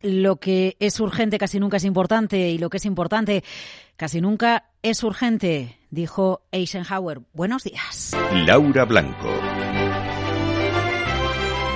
lo que es urgente casi nunca es importante y lo que es importante casi nunca es urgente, dijo Eisenhower. Buenos días. Laura Blanco.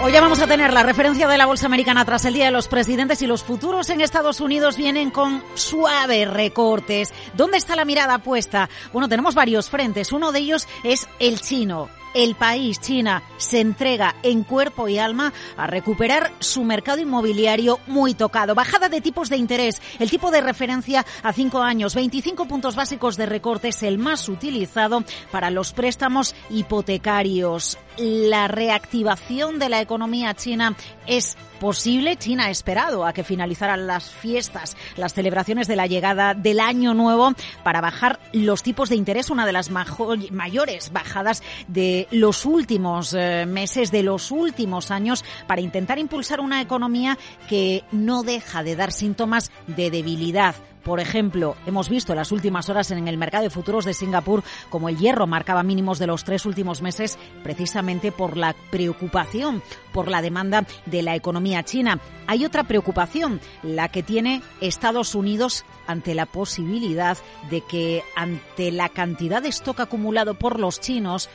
Hoy ya vamos a tener la referencia de la Bolsa Americana tras el Día de los Presidentes y los futuros en Estados Unidos vienen con suaves recortes. ¿Dónde está la mirada puesta? Bueno, tenemos varios frentes. Uno de ellos es el chino el país, China, se entrega en cuerpo y alma a recuperar su mercado inmobiliario muy tocado. Bajada de tipos de interés, el tipo de referencia a cinco años, 25 puntos básicos de recorte es el más utilizado para los préstamos hipotecarios. La reactivación de la economía china es posible. China ha esperado a que finalizaran las fiestas, las celebraciones de la llegada del año nuevo para bajar los tipos de interés, una de las mayores bajadas de los últimos eh, meses, de los últimos años, para intentar impulsar una economía que no deja de dar síntomas de debilidad por ejemplo, hemos visto en las últimas horas en el mercado de futuros de Singapur como el hierro marcaba mínimos de los tres últimos meses precisamente por la preocupación por la demanda de la economía china. Hay otra preocupación, la que tiene Estados Unidos ante la posibilidad de que ante la cantidad de stock acumulado por los chinos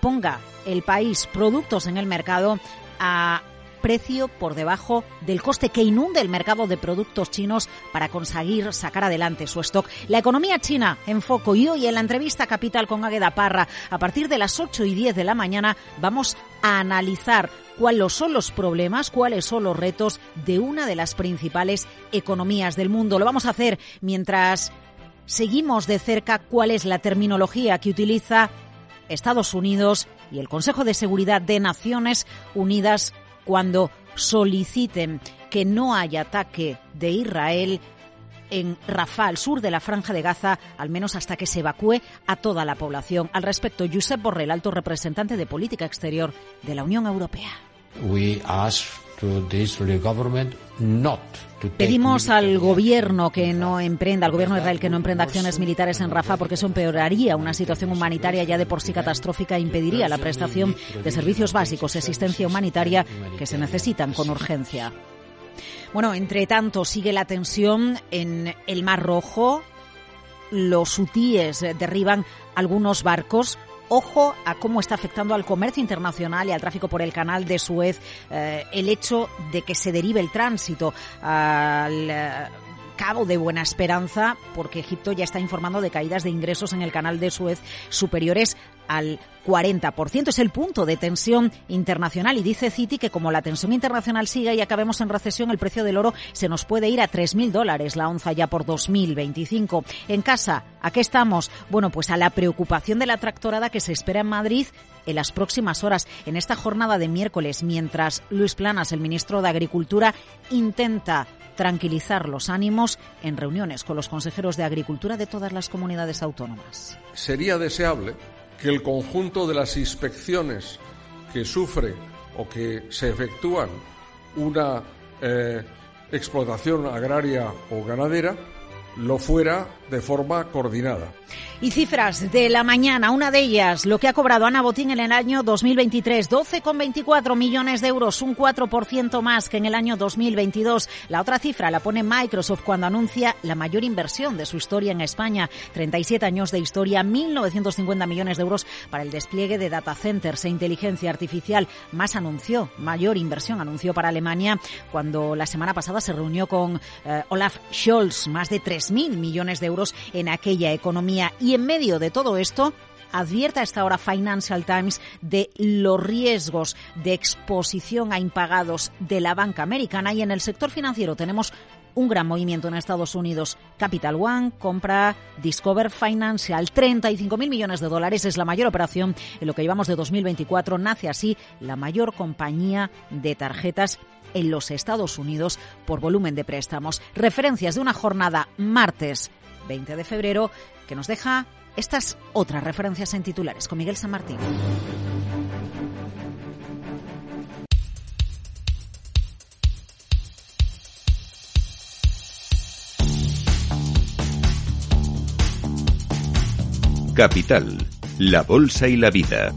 ponga el país productos en el mercado a precio por debajo del coste que inunde el mercado de productos chinos para conseguir sacar adelante su stock. La economía china en foco y hoy en la entrevista Capital con Águeda Parra a partir de las 8 y 10 de la mañana vamos a analizar cuáles son los problemas, cuáles son los retos de una de las principales economías del mundo. Lo vamos a hacer mientras seguimos de cerca cuál es la terminología que utiliza Estados Unidos y el Consejo de Seguridad de Naciones Unidas cuando soliciten que no haya ataque de Israel en Rafah, al sur de la Franja de Gaza, al menos hasta que se evacúe a toda la población. Al respecto, Josep Borrell, alto representante de política exterior de la Unión Europea. Pedimos al gobierno que no emprenda, al gobierno de Israel que no emprenda acciones militares en Rafah porque eso empeoraría una situación humanitaria ya de por sí catastrófica e impediría la prestación de servicios básicos y asistencia humanitaria que se necesitan con urgencia. Bueno, entre tanto sigue la tensión en el Mar Rojo. Los hutíes derriban algunos barcos Ojo a cómo está afectando al comercio internacional y al tráfico por el canal de Suez eh, el hecho de que se derive el tránsito al eh, Cabo de Buena Esperanza, porque Egipto ya está informando de caídas de ingresos en el canal de Suez superiores al 40%. Es el punto de tensión internacional y dice Citi que como la tensión internacional siga y acabemos en recesión, el precio del oro se nos puede ir a 3.000 dólares la onza ya por 2025. En casa, ¿a qué estamos? Bueno, pues a la preocupación de la tractorada que se espera en Madrid en las próximas horas, en esta jornada de miércoles, mientras Luis Planas, el ministro de Agricultura, intenta tranquilizar los ánimos en reuniones con los consejeros de Agricultura de todas las comunidades autónomas. Sería deseable que el conjunto de las inspecciones que sufre o que se efectúan una eh, explotación agraria o ganadera lo fuera de forma coordinada. Y cifras de la mañana, una de ellas, lo que ha cobrado Ana Botín en el año 2023, 12,24 millones de euros, un 4% más que en el año 2022. La otra cifra la pone Microsoft cuando anuncia la mayor inversión de su historia en España, 37 años de historia, 1.950 millones de euros para el despliegue de data centers e inteligencia artificial. Más anunció, mayor inversión anunció para Alemania cuando la semana pasada se reunió con eh, Olaf Scholz, más de 3.000 millones de euros en aquella economía. Y en medio de todo esto, advierta esta hora Financial Times de los riesgos de exposición a impagados de la banca americana y en el sector financiero tenemos un gran movimiento en Estados Unidos. Capital One compra Discover Financial, 35 mil millones de dólares. Es la mayor operación en lo que llevamos de 2024. Nace así la mayor compañía de tarjetas en los Estados Unidos por volumen de préstamos. Referencias de una jornada martes 20 de febrero, que nos deja estas otras referencias en titulares con Miguel San Martín. Capital, la Bolsa y la Vida.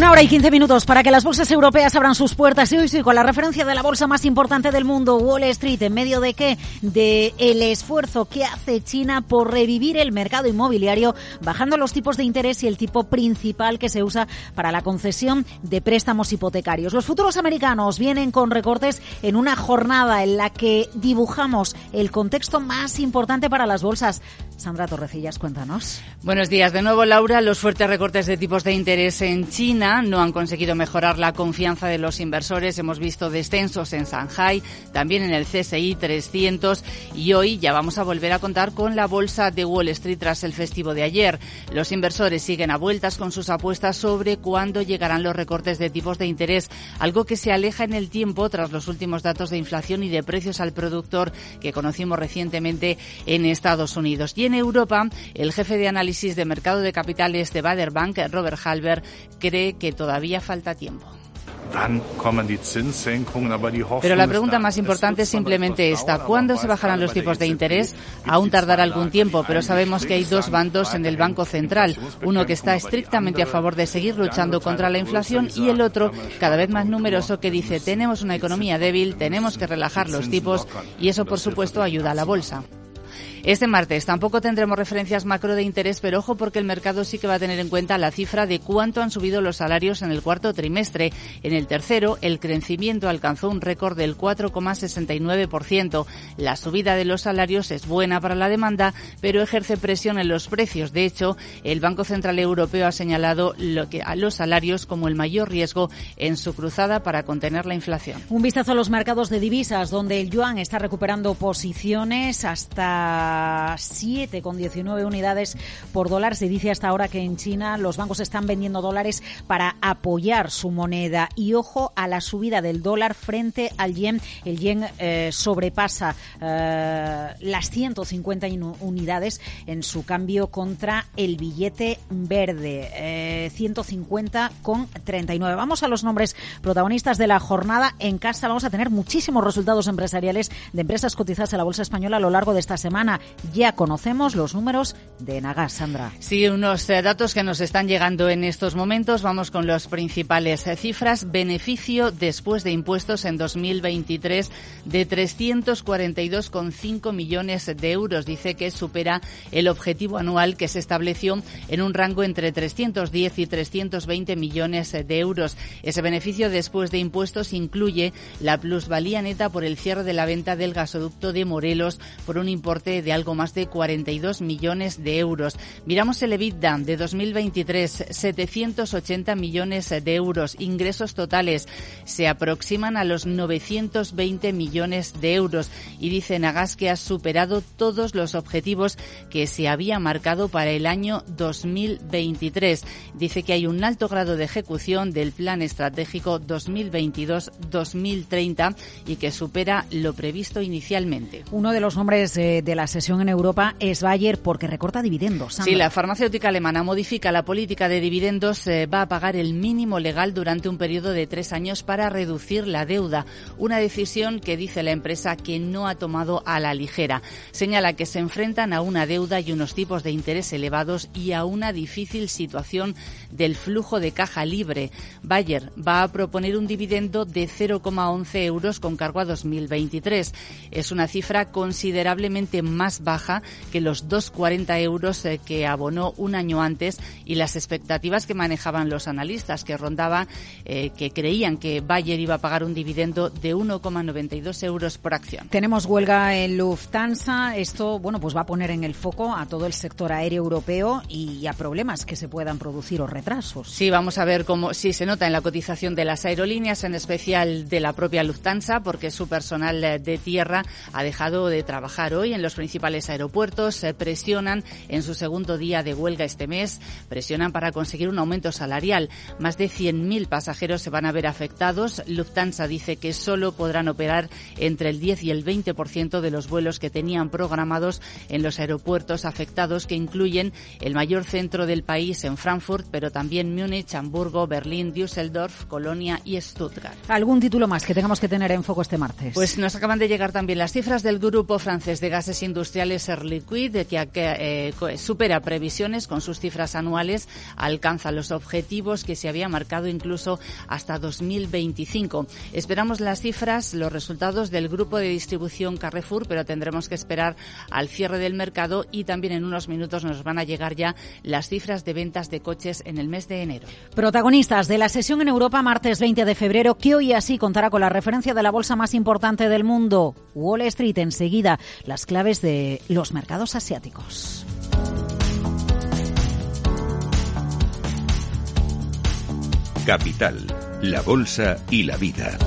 Una hora y quince minutos para que las bolsas europeas abran sus puertas y hoy sí con la referencia de la bolsa más importante del mundo, Wall Street, en medio de qué? De el esfuerzo que hace China por revivir el mercado inmobiliario, bajando los tipos de interés y el tipo principal que se usa para la concesión de préstamos hipotecarios. Los futuros americanos vienen con recortes en una jornada en la que dibujamos el contexto más importante para las bolsas. Sandra Torrecillas, cuéntanos. Buenos días de nuevo, Laura. Los fuertes recortes de tipos de interés en China no han conseguido mejorar la confianza de los inversores. Hemos visto descensos en Shanghai, también en el CSI 300 y hoy ya vamos a volver a contar con la bolsa de Wall Street tras el festivo de ayer. Los inversores siguen a vueltas con sus apuestas sobre cuándo llegarán los recortes de tipos de interés, algo que se aleja en el tiempo tras los últimos datos de inflación y de precios al productor que conocimos recientemente en Estados Unidos. Europa, el jefe de análisis de mercado de capitales de Bader Bank, Robert Halber, cree que todavía falta tiempo. Pero la pregunta más importante es simplemente esta. ¿Cuándo se bajarán los tipos de interés? Aún tardará algún tiempo, pero sabemos que hay dos bandos en el Banco Central. Uno que está estrictamente a favor de seguir luchando contra la inflación y el otro, cada vez más numeroso, que dice tenemos una economía débil, tenemos que relajar los tipos y eso, por supuesto, ayuda a la bolsa. Este martes tampoco tendremos referencias macro de interés, pero ojo porque el mercado sí que va a tener en cuenta la cifra de cuánto han subido los salarios en el cuarto trimestre. En el tercero, el crecimiento alcanzó un récord del 4,69%. La subida de los salarios es buena para la demanda, pero ejerce presión en los precios. De hecho, el Banco Central Europeo ha señalado lo que, a los salarios como el mayor riesgo en su cruzada para contener la inflación. Un vistazo a los mercados de divisas, donde el yuan está recuperando posiciones hasta 7,19 unidades por dólar. Se dice hasta ahora que en China los bancos están vendiendo dólares para apoyar su moneda. Y ojo a la subida del dólar frente al yen. El yen eh, sobrepasa eh, las 150 unidades en su cambio contra el billete verde. Eh, 150 con 39. Vamos a los nombres protagonistas de la jornada. En casa vamos a tener muchísimos resultados empresariales de empresas cotizadas en la Bolsa Española a lo largo de esta semana. Ya conocemos los números de Nagas, Sandra. Sí, unos eh, datos que nos están llegando en estos momentos. Vamos con las principales eh, cifras. Beneficio después de impuestos en 2023 de 342,5 millones de euros. Dice que supera el objetivo anual que se estableció en un rango entre 310 y 320 millones de euros. Ese beneficio después de impuestos incluye la plusvalía neta por el cierre de la venta del gasoducto de Morelos por un importe de algo más de 42 millones de euros. Miramos el EBITDA de 2023, 780 millones de euros. Ingresos totales se aproximan a los 920 millones de euros. Y dice Nagas que ha superado todos los objetivos que se había marcado para el año 2023. Dice que hay un alto grado de ejecución del plan estratégico 2022-2030 y que supera lo previsto inicialmente. Uno de los nombres eh, de la sesión en Europa es Bayer porque recorta dividendos. Sí, la farmacéutica alemana modifica la política de dividendos, eh, va a pagar el mínimo legal durante un periodo de tres años para reducir la deuda. Una decisión que dice la empresa que no ha tomado a la ligera. Señala que se enfrentan a una deuda y unos tipos de interés elevados y a una difícil situación del flujo de caja libre. Bayer va a proponer un dividendo de 0,11 euros con cargo a 2023. Es una cifra considerablemente más baja que los 2,40 euros eh, que abonó un año antes y las expectativas que manejaban los analistas, que rondaba, eh, que creían que Bayer iba a pagar un dividendo de 1,92 euros por acción. Tenemos huelga en Lufthansa. Esto, bueno, pues va a poner en el foco a todo el sector aéreo europeo y a problemas que se puedan producir o retrasos. Sí, vamos a ver cómo, sí, se nota en la cotización de las aerolíneas, en especial de la propia Lufthansa, porque su personal eh, de tierra ha dejado de trabajar hoy en los principales aeropuertos se presionan en su segundo día de huelga este mes, presionan para conseguir un aumento salarial. Más de 100.000 pasajeros se van a ver afectados. Lufthansa dice que solo podrán operar entre el 10 y el 20% de los vuelos que tenían programados en los aeropuertos afectados, que incluyen el mayor centro del país en Frankfurt, pero también Múnich, Hamburgo, Berlín, Düsseldorf, Colonia y Stuttgart. ¿Algún título más que tengamos que tener en foco este martes? Pues nos acaban de llegar también las cifras del grupo francés de gases industriales industriales Air Liquid, que, eh, supera previsiones con sus cifras anuales, alcanza los objetivos que se había marcado incluso hasta 2025. Esperamos las cifras, los resultados del grupo de distribución Carrefour, pero tendremos que esperar al cierre del mercado y también en unos minutos nos van a llegar ya las cifras de ventas de coches en el mes de enero. Protagonistas de la sesión en Europa martes 20 de febrero, que hoy así contará con la referencia de la bolsa más importante del mundo, Wall Street. Enseguida, las claves los mercados asiáticos. Capital, la Bolsa y la Vida.